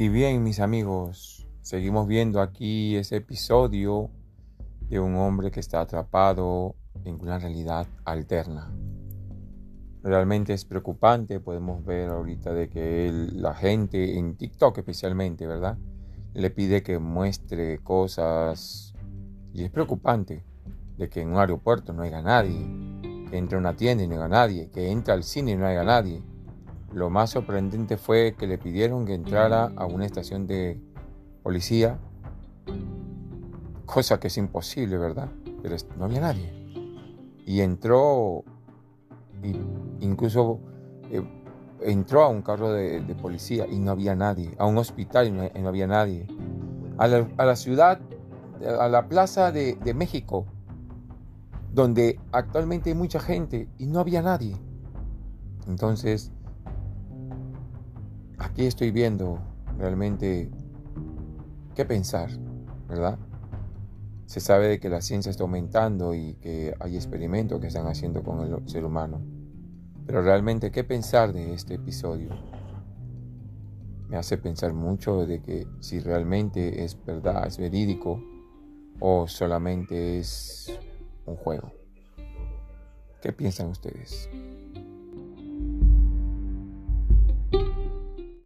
Y bien, mis amigos, seguimos viendo aquí ese episodio de un hombre que está atrapado en una realidad alterna. Realmente es preocupante, podemos ver ahorita de que la gente en TikTok especialmente, ¿verdad? Le pide que muestre cosas y es preocupante de que en un aeropuerto no haya nadie, que entre una tienda y no haya nadie, que entre al cine y no haya nadie, lo más sorprendente fue que le pidieron que entrara a una estación de policía, cosa que es imposible, ¿verdad? Pero no había nadie. Y entró, incluso eh, entró a un carro de, policía y no había nadie, a un hospital y no, había nadie, a la, ciudad, a la plaza de, de México, donde actualmente hay mucha gente y no había nadie. Entonces, aquí estoy viendo realmente qué pensar, ¿verdad? Se sabe de que la ciencia está aumentando y que hay experimentos que están haciendo con el ser humano. Pero realmente, ¿qué pensar de este episodio? Me hace pensar mucho de que si realmente es verdad, es verídico o solamente es un juego. ¿Qué piensan ustedes?